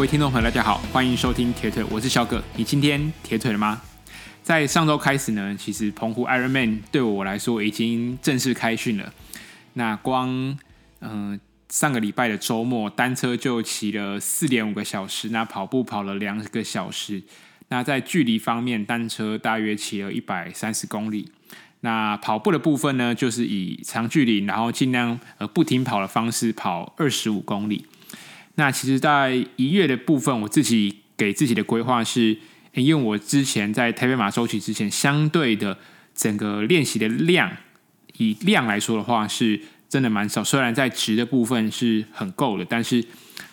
各位听众朋友，大家好，欢迎收听铁腿，我是小葛。你今天铁腿了吗？在上周开始呢，其实澎湖 Ironman 对我来说已经正式开训了。那光嗯、上个礼拜的周末，单车就骑了四点五个小时，那跑步跑了两个小时。那在距离方面，单车大约骑了一百三十公里。那跑步的部分呢，就是以长距离，然后尽量呃不停跑的方式跑二十五公里。那其实，在一月的部分，我自己给自己的规划是，因为我之前在台北马周期之前，相对的整个练习的量，以量来说的话，是真的蛮少。虽然在值的部分是很够的，但是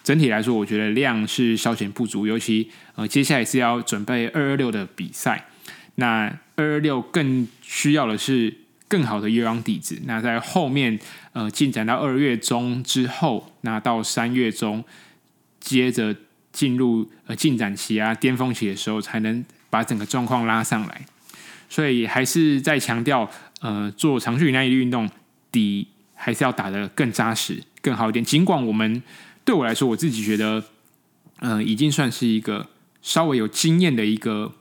整体来说，我觉得量是稍显不足。尤其呃，接下来是要准备二二六的比赛，那二二六更需要的是更好的有氧底子。那在后面。呃，进展到二月中之后，那到三月中，接着进入呃进展期啊、巅峰期的时候，才能把整个状况拉上来。所以还是在强调，呃，做长距离耐力运动底还是要打得更扎实、更好一点。尽管我们对我来说，我自己觉得，呃，已经算是一个稍微有经验的一个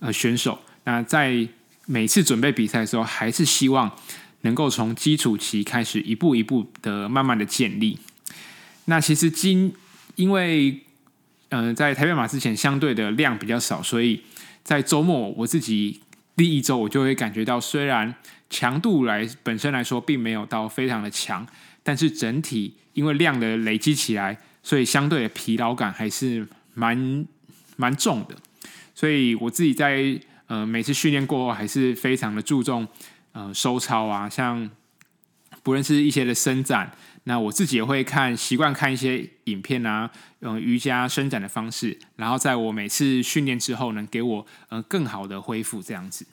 呃选手。那在每次准备比赛的时候，还是希望。能够从基础期开始，一步一步的慢慢的建立。那其实今因为嗯、在台北马之前相对的量比较少，所以在周末我自己第一周我就会感觉到，虽然强度来本身来说并没有到非常的强，但是整体因为量的累积起来，所以相对的疲劳感还是蛮蛮重的。所以我自己在呃每次训练过后，还是非常的注重。呃，收操啊，像不论是一些的伸展，那我自己也会看，习惯看一些影片啊，用瑜伽伸展的方式，然后在我每次训练之后，能给我呃更好的恢复这样子。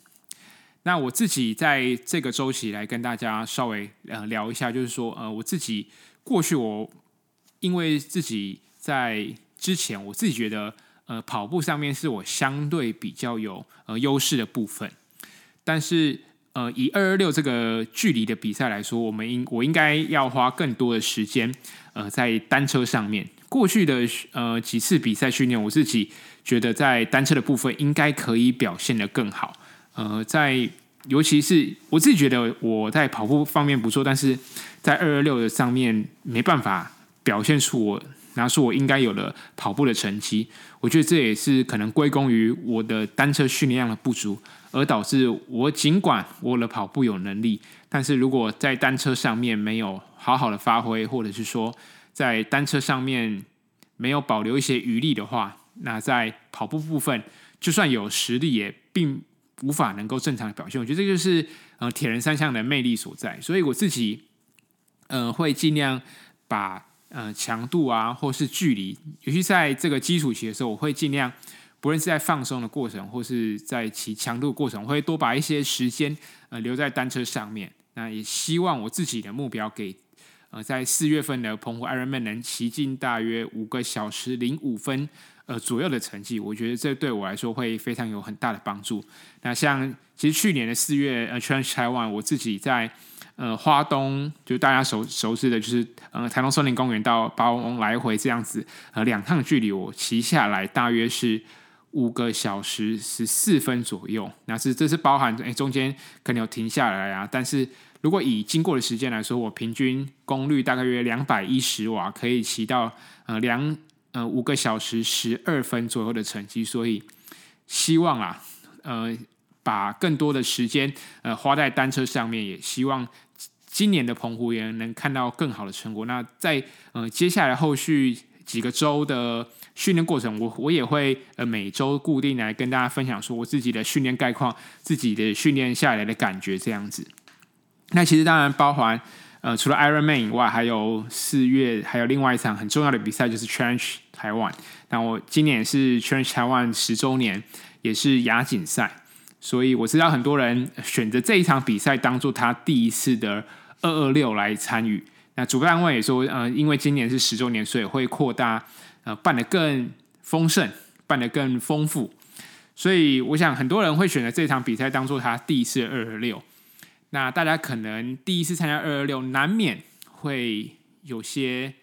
那我自己在这个周期来跟大家稍微呃聊一下，就是说呃我自己过去我因为自己在之前我自己觉得呃跑步上面是我相对比较有呃优势的部分，但是。呃，以二二六这个距离的比赛来说，我们应我应该要花更多的时间，呃，在单车上面。过去的呃几次比赛训练，我自己觉得在单车的部分应该可以表现得更好。呃，在尤其是我自己觉得我在跑步方面不错，但是在二二六的上面没办法表现出我拿出我应该有的跑步的成绩。我觉得这也是可能归功于我的单车训练量的不足。而导致我尽管我的跑步有能力，但是如果在单车上面没有好好的发挥，或者是说在单车上面没有保留一些余力的话，那在跑步部分就算有实力，也并无法能够正常的表现。我觉得这就是呃铁人三项的魅力所在。所以我自己呃会尽量把呃强度啊，或是距离，尤其在这个基础期的时候，我会尽量。不论是在放松的过程，或是在骑强度的过程，我会多把一些时间呃留在单车上面。那也希望我自己的目标给呃在四月份的澎湖 Ironman 能骑进大约五个小时零五分呃左右的成绩。我觉得这对我来说会非常有很大的帮助。那像其实去年的四月呃，Trans Taiwan 我自己在呃花东，就大家熟熟知的，就是呃台东森林公园到八王来回这样子呃两趟距离，我骑下来大约是。五个小时十四分左右，那是这是包含诶中间可能有停下来啊。但是如果以经过的时间来说，我平均功率大概约两百一十瓦，可以骑到呃两呃五个小时十二分左右的成绩。所以希望啊，呃，把更多的时间呃花在单车上面，也希望今年的澎湖也能看到更好的成果。那在呃接下来后续。几个周的训练过程，我我也会呃每周固定来跟大家分享说我自己的训练概况，自己的训练下来的感觉这样子。那其实当然包含呃除了 Ironman 以外，还有四月还有另外一场很重要的比赛就是 Challenge Taiwan。那我今年是 Challenge Taiwan 十周年，也是亚锦赛，所以我知道很多人选择这一场比赛当做他第一次的二二六来参与。那主办单位也说，呃，因为今年是十周年，所以会扩大，呃，办得更丰盛，办得更丰富。所以我想很多人会选择这场比赛当做他第一次二二六。那大家可能第一次参加二二六，难免会有些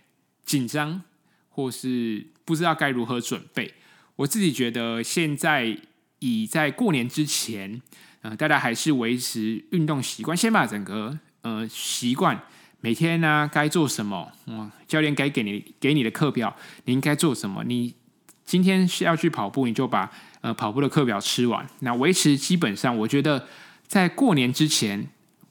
紧张，或是不知道该如何准备。我自己觉得现在以在过年之前，呃，大家还是维持运动习惯，先把整个呃习惯每天呢、啊、该做什么，嗯，教练该给你给你的课表，你应该做什么？你今天是要去跑步，你就把呃跑步的课表吃完。那维持基本上，我觉得在过年之前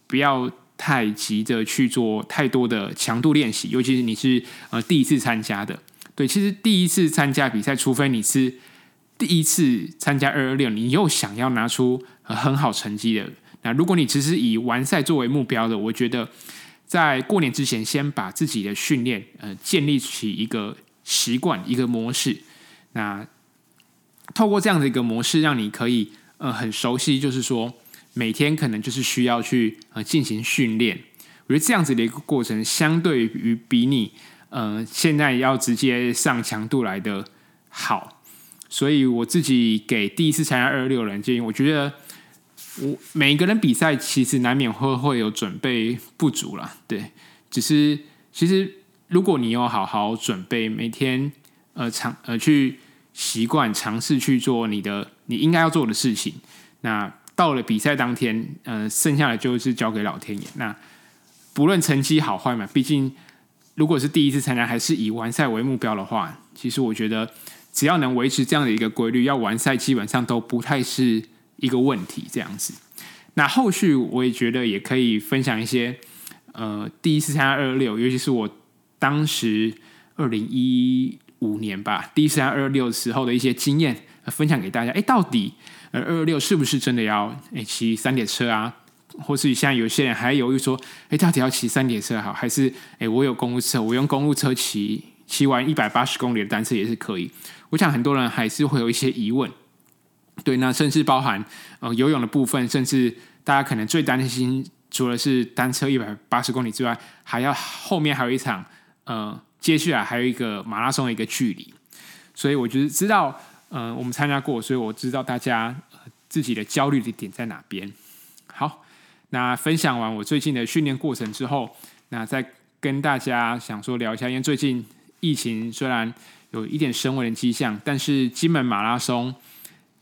不要太急着去做太多的强度练习，尤其是你是呃第一次参加的。对，其实第一次参加比赛，除非你是第一次参加二二六，你又想要拿出很好成绩的，那如果你只是以完赛作为目标的，我觉得在过年之前，先把自己的训练呃建立起一个习惯、一个模式。那透过这样的一个模式，让你可以呃很熟悉，就是说每天可能就是需要去呃进行训练。我觉得这样子的一个过程，相对于比你。呃，现在要直接上强度来的好，所以我自己给第一次参加二六人建议，我觉得我每一个人比赛其实难免会会有准备不足啦，对，只是其实如果你有好好准备，每天呃尝呃去习惯尝试去做你的你应该要做的事情，那到了比赛当天，呃，剩下的就是交给老天爷。那不论成绩好坏嘛，毕竟。如果是第一次参加，还是以完赛为目标的话，其实我觉得只要能维持这样的一个规律，要完赛基本上都不太是一个问题。这样子，那后续我也觉得也可以分享一些，呃，第一次参加二二六，尤其是我当时二零一五年吧，第一次参加二二六时候的一些经验，分享给大家。哎，到底呃二六是不是真的要诶骑三铁车啊？或是像有些人还犹豫说：“哎，到底要骑三铁车好，还是哎我有公路车，我用公路车骑骑完一百八十公里的单车也是可以？”我想很多人还是会有一些疑问。对，那甚至包含呃游泳的部分，甚至大家可能最担心，除了是单车一百八十公里之外，还要后面还有一场呃接下来还有一个马拉松的一个距离。所以我就是知道，呃，我们参加过，所以我知道大家自己的焦虑的点在哪边。好。那分享完我最近的训练过程之后，那再跟大家想说聊一下，因为最近疫情虽然有一点升温的迹象，但是金门马拉松，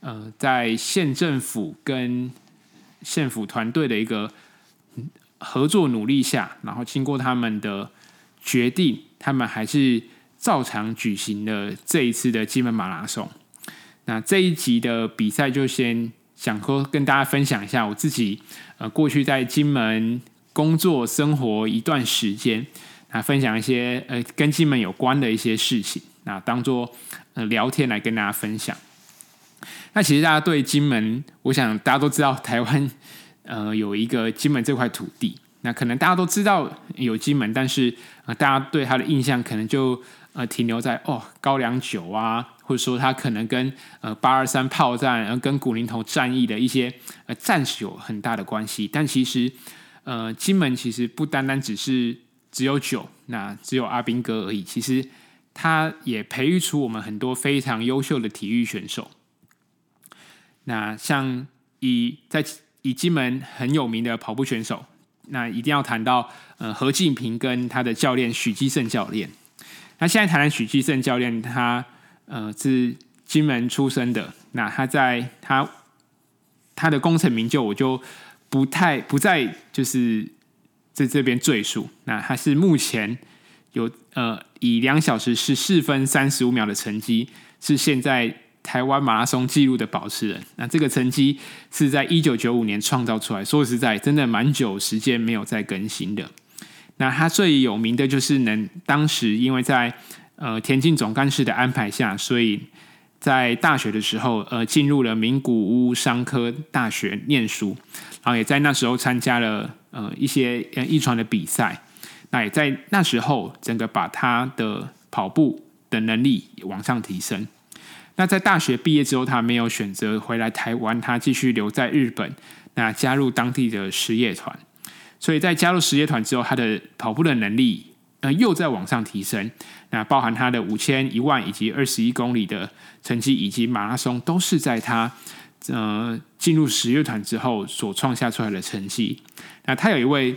呃，在县政府跟县府团队的一个合作努力下，然后经过他们的决定，他们还是照常举行了这一次的金门马拉松。那这一集的比赛就先。想说跟大家分享一下我自己呃过去在金门工作生活一段时间，啊分享一些呃跟金门有关的一些事情，那当做呃聊天来跟大家分享。那其实大家对金门，我想大家都知道台湾呃有一个金门这块土地，那可能大家都知道有金门，但是呃大家对它的印象可能就呃停留在哦高粱酒啊。或者说，它可能跟呃八二三炮战，然后跟古宁头战役的一些呃战史有很大的关系。但其实，呃，金门其实不单单只是只有九，那只有阿兵哥而已。其实，他也培育出我们很多非常优秀的体育选手。那像以在以金门很有名的跑步选手，那一定要谈到呃何敬平跟他的教练许基胜教练。那现在谈谈许基胜教练，他。呃，是金门出生的。那他在他他的功成名就，我就不太不再就是在这边赘述。那他是目前有呃以两小时十四分三十五秒的成绩，是现在台湾马拉松纪录的保持人。那这个成绩是在一九九五年创造出来，说实在，真的蛮久时间没有再更新的。那他最有名的就是能当时因为在呃，田径总干事的安排下，所以在大学的时候，呃，进入了名古屋商科大学念书，然后也在那时候参加了呃一些呃一传的比赛，那也在那时候整个把他的跑步的能力往上提升。那在大学毕业之后，他没有选择回来台湾，他继续留在日本，那加入当地的实业团。所以在加入实业团之后，他的跑步的能力。呃，又在往上提升。那包含他的五千、一万以及二十一公里的成绩，以及马拉松，都是在他呃进入实业团之后所创下出来的成绩。那他有一位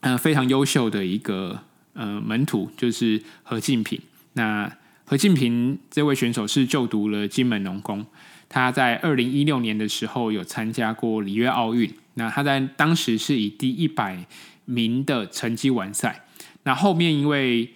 呃非常优秀的一个呃门徒，就是何敬平。那何敬平这位选手是就读了金门农工，他在二零一六年的时候有参加过里约奥运，那他在当时是以第一百名的成绩完赛。那后面因为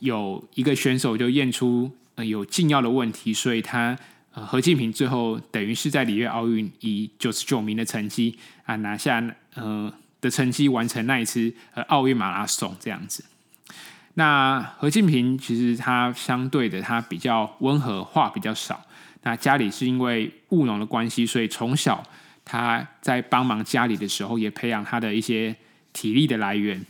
有一个选手就验出呃有禁药的问题，所以他何敬平最后等于是在里约奥运以九十九名的成绩啊拿下呃的成绩完成那一次呃奥运马拉松这样子。那何敬平其实他相对的他比较温和，话比较少。那家里是因为务农的关系，所以从小他在帮忙家里的时候，也培养他的一些体力的来源。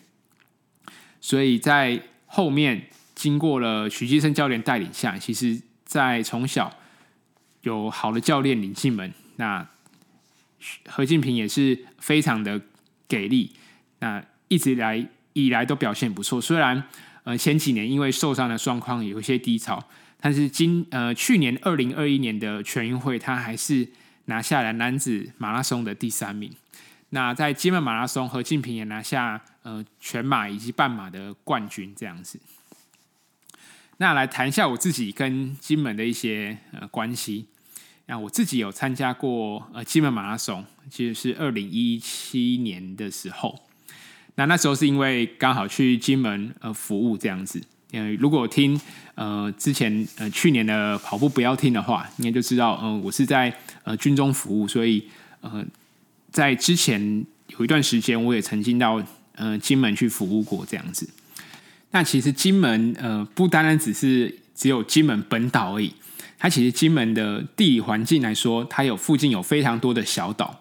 所以在后面经过了徐基生教练带领下，其实，在从小有好的教练领进门，那何敬平也是非常的给力。那一直来以来都表现不错，虽然呃前几年因为受伤的状况有一些低潮。但是今呃去年二零二一年的全运会，他还是拿下了男子马拉松的第三名。那在金门马拉松，何敬平也拿下呃全马以及半马的冠军，这样子。那来谈一下我自己跟金门的一些呃关系。那我自己有参加过呃金门马拉松，其实是二零一七年的时候。那那时候是因为刚好去金门呃服务这样子。嗯，如果听呃之前呃去年的跑步不要听的话，应该就知道，嗯、呃，我是在呃军中服务，所以呃在之前有一段时间，我也曾经到呃金门去服务过这样子。那其实金门呃不单单只是只有金门本岛而已，它其实金门的地理环境来说，它有附近有非常多的小岛，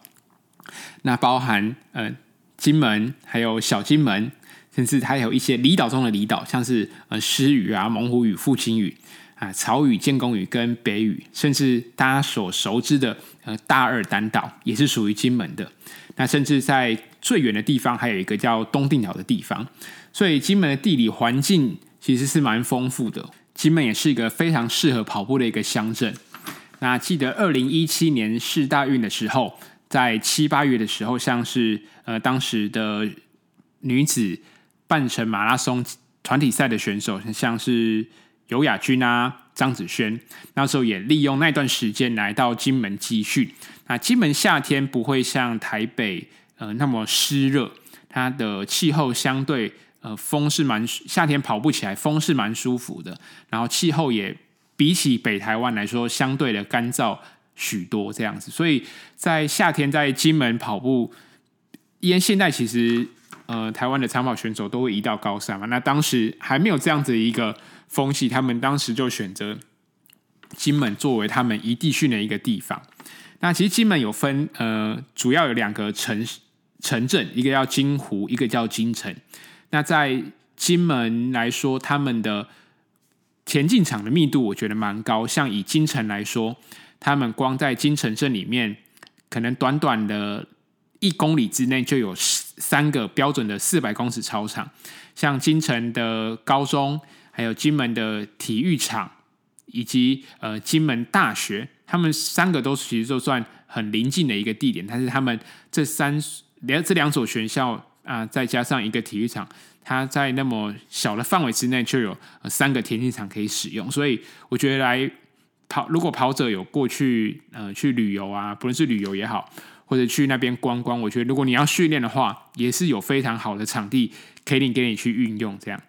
那包含呃金门还有小金门。甚至它有一些离岛中的离岛，像是呃狮屿啊、猛虎屿、父亲屿啊、草屿、建功屿跟北屿，甚至大家所熟知的呃大二胆岛也是属于金门的。那甚至在最远的地方，还有一个叫东定岛的地方。所以金门的地理环境其实是蛮丰富的。金门也是一个非常适合跑步的一个乡镇。那记得二零一七年世大运的时候，在七八月的时候，像是呃当时的女子。半程马拉松团体赛的选手，像是尤雅君啊、张子萱，那时候也利用那段时间来到金门集训。那金门夏天不会像台北呃那么湿热，它的气候相对呃风是蛮夏天跑步起来风是蛮舒服的，然后气候也比起北台湾来说相对的干燥许多这样子，所以在夏天在金门跑步，因为现在其实。呃，台湾的长跑选手都会移到高山嘛。那当时还没有这样子一个风气，他们当时就选择金门作为他们移地训的一个地方。那其实金门有分呃，主要有两个城城镇，一个叫金湖，一个叫金城。那在金门来说，他们的田径场的密度我觉得蛮高。像以金城来说，他们光在金城镇里面，可能短短的一公里之内就有三个标准的四百公尺操场，像金城的高中，还有金门的体育场，以及呃金门大学，他们三个都其实就算很临近的一个地点。但是他们这三两这两所学校啊、再加上一个体育场，它在那么小的范围之内就有三个田径场可以使用。所以我觉得来跑，如果跑者有过去呃去旅游啊，不论是旅游也好。或者去那边观光，我觉得如果你要训练的话，也是有非常好的场地可以给你去运用。这样，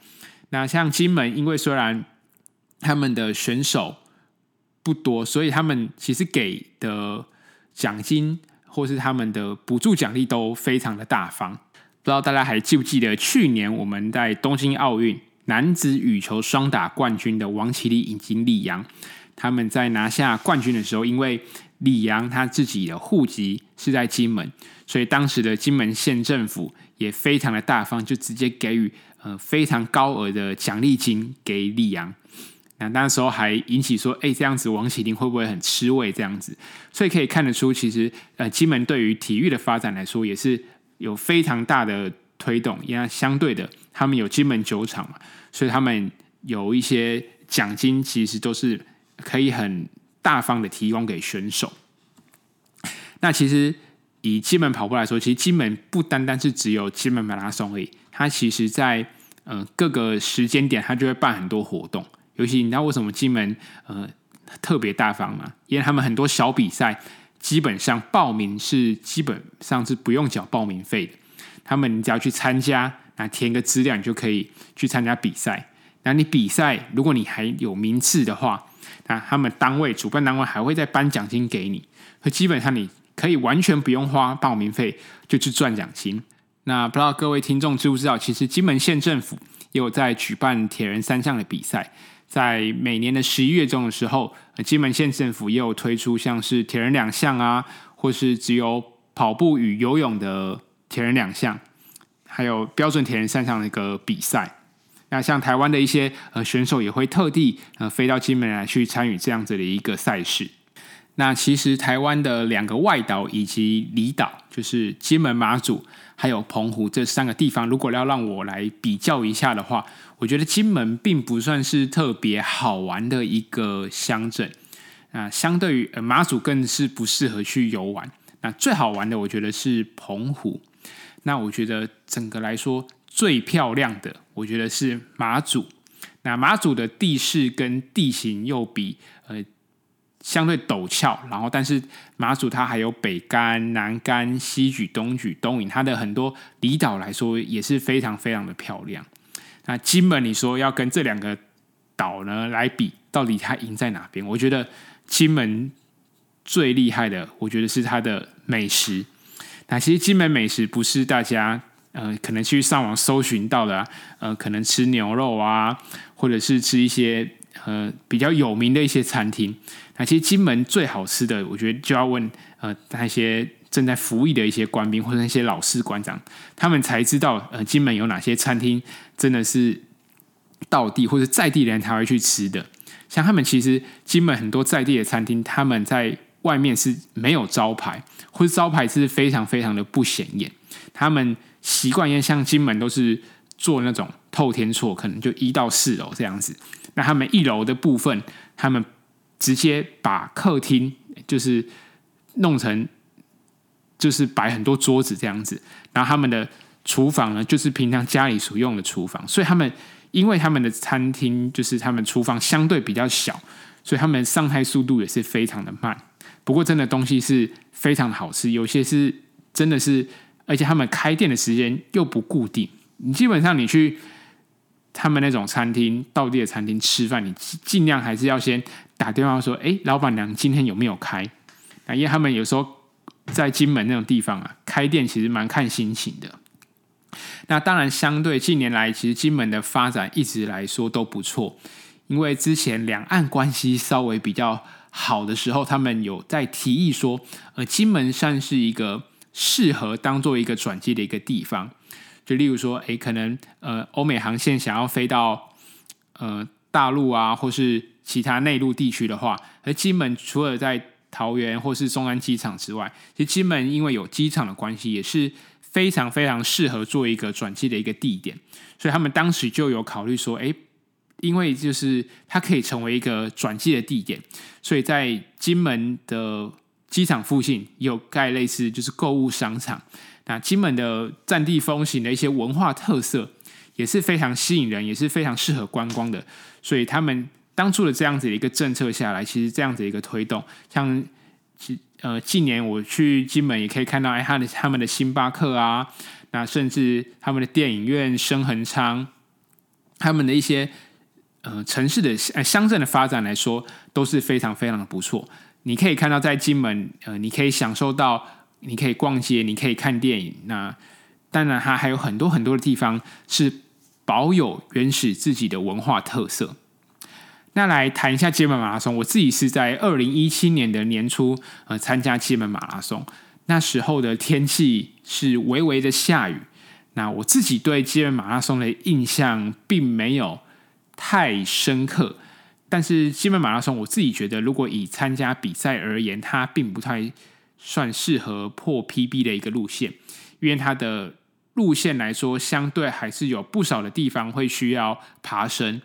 那像金门，因为虽然他们的选手不多，所以他们其实给的奖金或是他们的补助奖励都非常的大方。不知道大家还记不记得去年我们在东京奥运男子羽球双打冠军的王齐麟以及李阳，他们在拿下冠军的时候，因为李阳他自己的户籍是在金门，所以当时的金门县政府也非常的大方，就直接给予呃非常高额的奖励金给李阳。那那时候还引起说，哎，这样子王齐麟会不会很吃味？这样子，所以可以看得出，其实呃金门对于体育的发展来说，也是有非常大的推动。因为相对的，他们有金门酒厂嘛，所以他们有一些奖金，其实都是可以很。大方的提供给选手。那其实以金门跑步来说，其实金门不单单是只有金门马拉松而已，它其实在呃各个时间点，它就会办很多活动。尤其你知道为什么金门呃特别大方吗？因为他们很多小比赛基本上报名是基本上是不用缴报名费的，他们只要去参加，那填个资料你就可以去参加比赛。那你比赛如果你还有名次的话，那他们单位主办单位还会再颁奖金给你，所以基本上你可以完全不用花报名费就去赚奖金。那不知道各位听众知不知道，其实金门县政府也有在举办铁人三项的比赛，在每年的十一月中的时候，金门县政府也有推出像是铁人两项啊，或是只有跑步与游泳的铁人两项，还有标准铁人三项的一个比赛。那像台湾的一些呃选手也会特地呃飞到金门来去参与这样子的一个赛事。那其实台湾的两个外岛以及离岛，就是金门、马祖还有澎湖这三个地方，如果要让我来比较一下的话，我觉得金门并不算是特别好玩的一个乡镇。那相对于马祖更是不适合去游玩。那最好玩的，我觉得是澎湖。那我觉得整个来说最漂亮的，我觉得是马祖。那马祖的地势跟地形又比。相对陡峭，然后但是马祖它还有北竿、南竿、西莒、东莒、东引，它的很多离岛来说也是非常非常的漂亮。那金门你说要跟这两个岛呢来比，到底它赢在哪边？我觉得金门最厉害的，我觉得是它的美食。那其实金门美食不是大家呃可能去上网搜寻到的，呃，可能吃牛肉啊，或者是吃一些呃比较有名的一些餐厅。那其实金门最好吃的，我觉得就要问呃那些正在服役的一些官兵或者那些老师官长，他们才知道呃金门有哪些餐厅真的是道地或者在地人才会去吃的。像他们其实金门很多在地的餐厅，他们在外面是没有招牌，或者招牌是非常非常的不显眼。他们习惯因为像金门都是做那种透天厝，可能就一到四楼这样子。那他们一楼的部分，他们直接把客厅就是弄成，就是摆很多桌子这样子，然后他们的厨房呢，就是平常家里所用的厨房，所以他们因为他们的餐厅就是他们厨房相对比较小，所以他们上菜速度也是非常的慢。不过真的东西是非常的好吃，有些是真的是，而且他们开店的时间又不固定，你基本上你去。他们那种餐厅，道地的餐厅吃饭，你尽量还是要先打电话说：“哎，老板娘今天有没有开？”那因为他们有时候在金门那种地方啊，开店其实蛮看心情的。那当然，相对近年来，其实金门的发展一直来说都不错。因为之前两岸关系稍微比较好的时候，他们有在提议说，呃，金门算是一个适合当做一个转机的一个地方。就例如说，诶，可能呃，欧美航线想要飞到呃大陆啊，或是其他内陆地区的话，而金门除了在桃园或是松安机场之外，其实金门因为有机场的关系，也是非常非常适合做一个转机的一个地点。所以他们当时就有考虑说，诶，因为就是它可以成为一个转机的地点，所以在金门的机场附近有盖类似就是购物商场。那金门的战地风情的一些文化特色也是非常吸引人，也是非常适合观光的。所以他们当初的这样子的一个政策下来，其实这样子一个推动，像呃近年我去金门也可以看到，哎，他的他们的星巴克啊，那甚至他们的电影院生恒昌，他们的一些呃城市的呃乡镇的发展来说，都是非常非常的不错。你可以看到在金门，呃，你可以享受到。你可以逛街，你可以看电影。那当然，它还有很多很多的地方是保有原始自己的文化特色。那来谈一下金门马拉松，我自己是在二零一七年的年初呃参加金门马拉松，那时候的天气是微微的下雨。那我自己对金门马拉松的印象并没有太深刻，但是金门马拉松我自己觉得，如果以参加比赛而言，它并不太。算适合破 PB 的一个路线，因为它的路线来说，相对还是有不少的地方会需要爬升。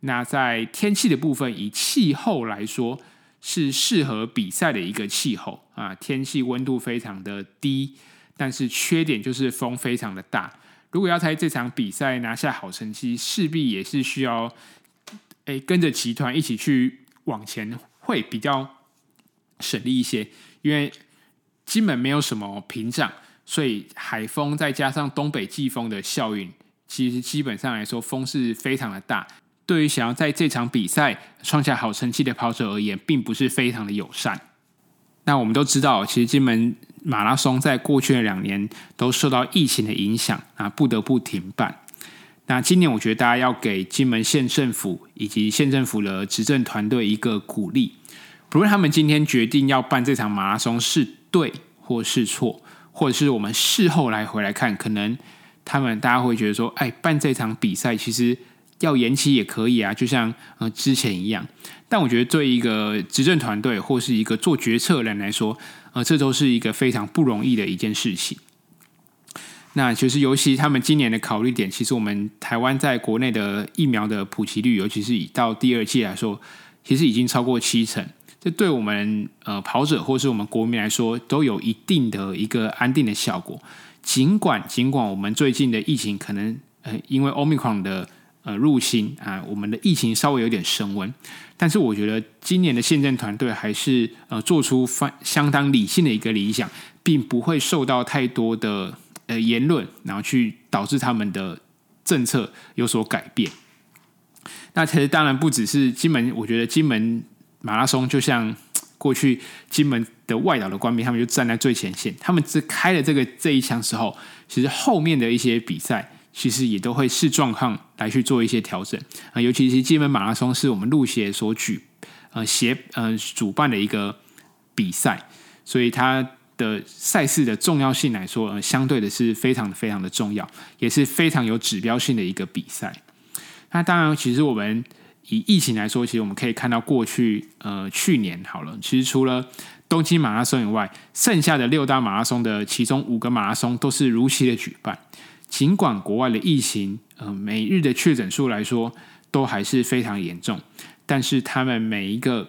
那在天气的部分，以气候来说，是适合比赛的一个气候啊。天气温度非常的低，但是缺点就是风非常的大。如果要在这场比赛拿下好成绩，势必也是需要诶跟着集团一起去往前，会比较省力一些。因为基本没有什么屏障，所以海风再加上东北季风的效应，其实基本上来说风是非常的大。对于想要在这场比赛创下好成绩的跑者而言，并不是非常的友善。那我们都知道，其实金门马拉松在过去的两年都受到疫情的影响啊，不得不停办。那今年我觉得大家要给金门县政府以及县政府的执政团队一个鼓励，不论他们今天决定要办这场马拉松是对或是错，或者是我们事后来回来看，可能他们大家会觉得说，哎，办这场比赛其实。要延期也可以啊，就像呃之前一样。但我觉得对一个执政团队或是一个做决策的人来说，呃，这都是一个非常不容易的一件事情。那其实尤其他们今年的考虑点，其实我们台湾在国内的疫苗的普及率，尤其是以到第二季来说，其实已经超过七成。这对我们呃跑者或是我们国民来说，都有一定的一个安定的效果。尽管尽管我们最近的疫情可能呃因为 Omicron 的呃，入侵啊，我们的疫情稍微有点升温，但是我觉得今年的县政团队还是呃做出相相当理性的一个理想，并不会受到太多的呃言论，然后去导致他们的政策有所改变。那其实当然不只是金门，我觉得金门马拉松就像过去金门的外岛的官兵，他们就站在最前线，他们只开了这个这一枪之后，其实后面的一些比赛。其实也都会视状况来去做一些调整啊，尤其是金门马拉松是我们路协所举呃协呃主办的一个比赛，所以它的赛事的重要性来说，呃，相对的是非常非常的重要，也是非常有指标性的一个比赛。那当然，其实我们以疫情来说，其实我们可以看到过去呃去年好了，其实除了东京马拉松以外，剩下的六大马拉松的其中五个马拉松都是如期的举办。尽管国外的疫情，呃，每日的确诊数来说都还是非常严重，但是他们每一个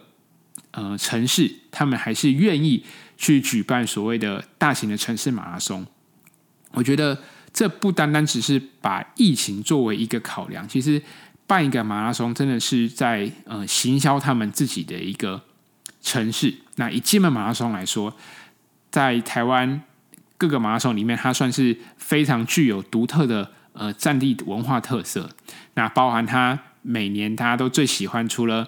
呃城市，他们还是愿意去举办所谓的大型的城市马拉松。我觉得这不单单只是把疫情作为一个考量，其实办一个马拉松真的是在呃行销他们自己的一个城市。那以金门马拉松来说，在台湾。各个马拉松里面，它算是非常具有独特的呃战地文化特色。那包含它每年大家都最喜欢，除了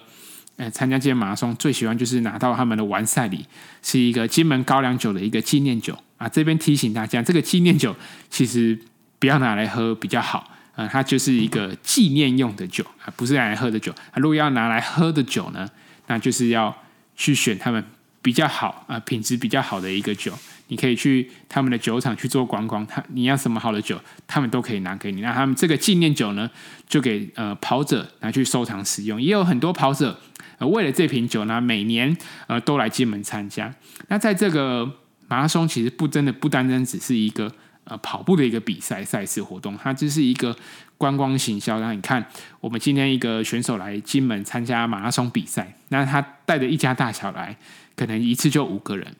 呃参加这些马拉松，最喜欢就是拿到他们的完赛礼，是一个金门高粱酒的一个纪念酒啊。这边提醒大家，这个纪念酒其实不要拿来喝比较好啊，它就是一个纪念用的酒啊，不是拿来喝的酒。啊，如果要拿来喝的酒呢，那就是要去选他们比较好啊，品质比较好的一个酒。你可以去他们的酒厂去做观光，他你要什么好的酒，他们都可以拿给你。那他们这个纪念酒呢，就给呃跑者拿去收藏使用。也有很多跑者呃为了这瓶酒呢，每年呃都来金门参加。那在这个马拉松，其实不真的不单单只是一个呃跑步的一个比赛赛事活动，它就是一个观光行销。然后你看，我们今天一个选手来金门参加马拉松比赛，那他带着一家大小来，可能一次就五个人。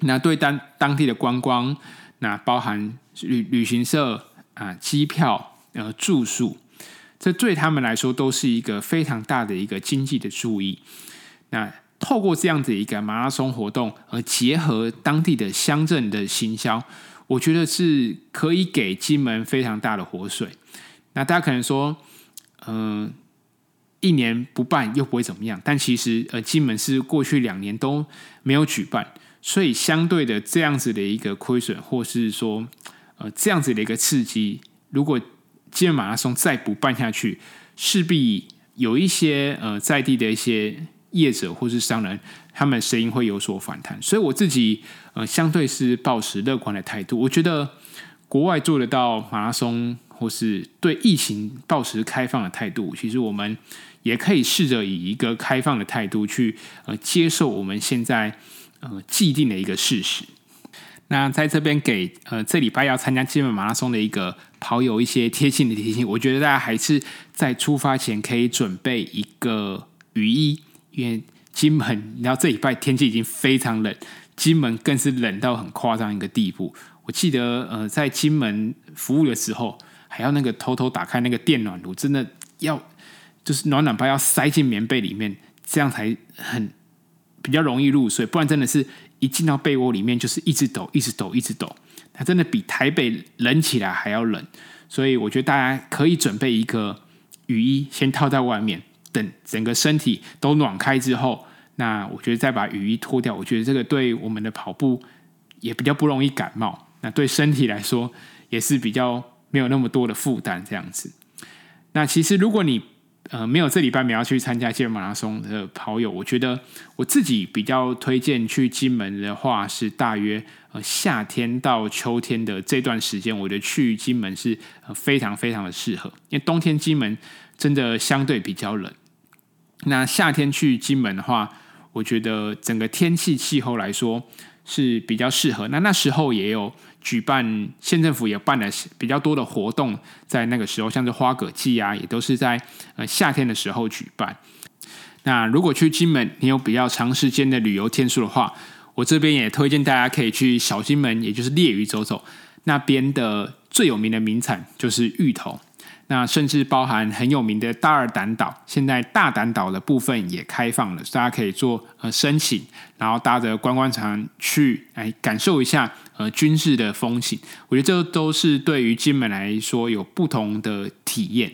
那对当当地的观光，那包含旅旅行社啊、机票、呃住宿，这对他们来说都是一个非常大的一个经济的注意。那透过这样子一个马拉松活动，而结合当地的乡镇的行销，我觉得是可以给金门非常大的活水。那大家可能说，嗯、一年不办又不会怎么样，但其实呃，金门是过去两年都没有举办。所以，相对的这样子的一个亏损，或是说，呃，这样子的一个刺激，如果金门马拉松再不办下去，势必有一些呃在地的一些业者或是商人，他们声音会有所反弹。所以，我自己呃相对是抱持乐观的态度。我觉得国外做得到马拉松，或是对疫情抱持开放的态度，其实我们也可以试着以一个开放的态度去呃接受我们现在。呃，既定的一个事实。那在这边给呃这礼拜要参加金门马拉松的一个跑友一些贴心的提醒，我觉得大家还是在出发前可以准备一个雨衣，因为金门，你知道这礼拜天气已经非常冷，金门更是冷到很夸张一个地步。我记得呃在金门服务的时候，还要那个偷偷打开那个电暖炉，真的要就是暖暖包要塞进棉被里面，这样才很比较容易入睡。不然真的是一进到被窝里面就是一直抖，一直抖，一直抖。它真的比台北冷起来还要冷，所以我觉得大家可以准备一个雨衣，先套在外面，等整个身体都暖开之后，那我觉得再把雨衣脱掉。我觉得这个对我们的跑步也比较不容易感冒，那对身体来说也是比较没有那么多的负担，这样子。那其实如果你呃，没有这礼拜没有去参加金门马拉松的跑友，我觉得我自己比较推荐去金门的话，是大约呃夏天到秋天的这段时间，我觉得去金门是非常非常的适合，因为冬天金门真的相对比较冷。那夏天去金门的话，我觉得整个天气气候来说是比较适合。那那时候也有。举办县政府也办了比较多的活动，在那个时候，像是花蛤季啊，也都是在呃夏天的时候举办。那如果去金门，你有比较长时间的旅游天数的话，我这边也推荐大家可以去小金门，也就是烈屿走走。那边的最有名的名产就是芋头。那甚至包含很有名的大二胆岛，现在大胆岛的部分也开放了，大家可以做呃申请，然后搭着观光船去哎感受一下呃军事的风情。我觉得这都是对于金门来说有不同的体验。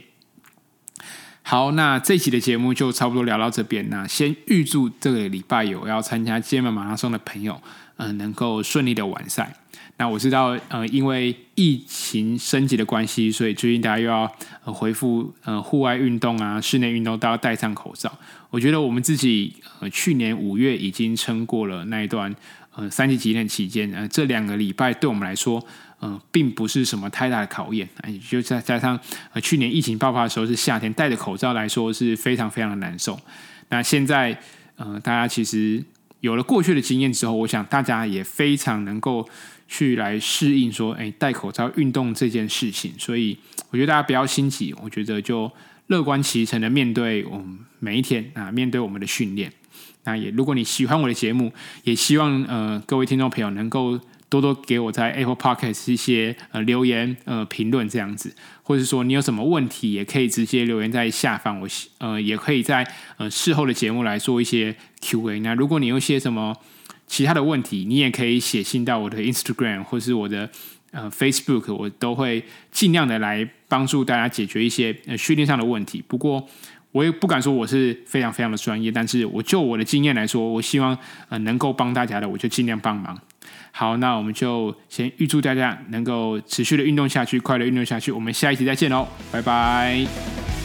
好，那这期的节目就差不多聊到这边。那先预祝这个礼拜有要参加金门马拉松的朋友，嗯、能够顺利的完赛。那我知道，呃，因为疫情升级的关系，所以最近大家又要呃恢复呃户外运动啊，室内运动都要戴上口罩。我觉得我们自己呃去年五月已经撑过了那一段呃三级警戒期间，呃这两个礼拜对我们来说，呃并不是什么太大的考验。哎、就再加上呃去年疫情爆发的时候是夏天，戴着口罩来说是非常非常的难受。那现在呃大家其实有了过去的经验之后，我想大家也非常能够。去来适应说，哎，戴口罩运动这件事情，所以我觉得大家不要心急，我觉得就乐观其成的面对我们每一天啊，面对我们的训练。那也如果你喜欢我的节目，也希望呃各位听众朋友能够多多给我在 Apple Podcast 一些呃留言呃评论这样子，或者说你有什么问题，也可以直接留言在下方，我呃也可以在呃事后的节目来做一些 Q&A。那如果你有些什么其他的问题，你也可以写信到我的 Instagram 或是我的呃 Facebook，我都会尽量的来帮助大家解决一些呃训练上的问题。不过我也不敢说我是非常非常的专业，但是我就我的经验来说，我希望呃能够帮大家的，我就尽量帮忙。好，那我们就先预祝大家能够持续的运动下去，快乐运动下去。我们下一期再见喽，拜拜。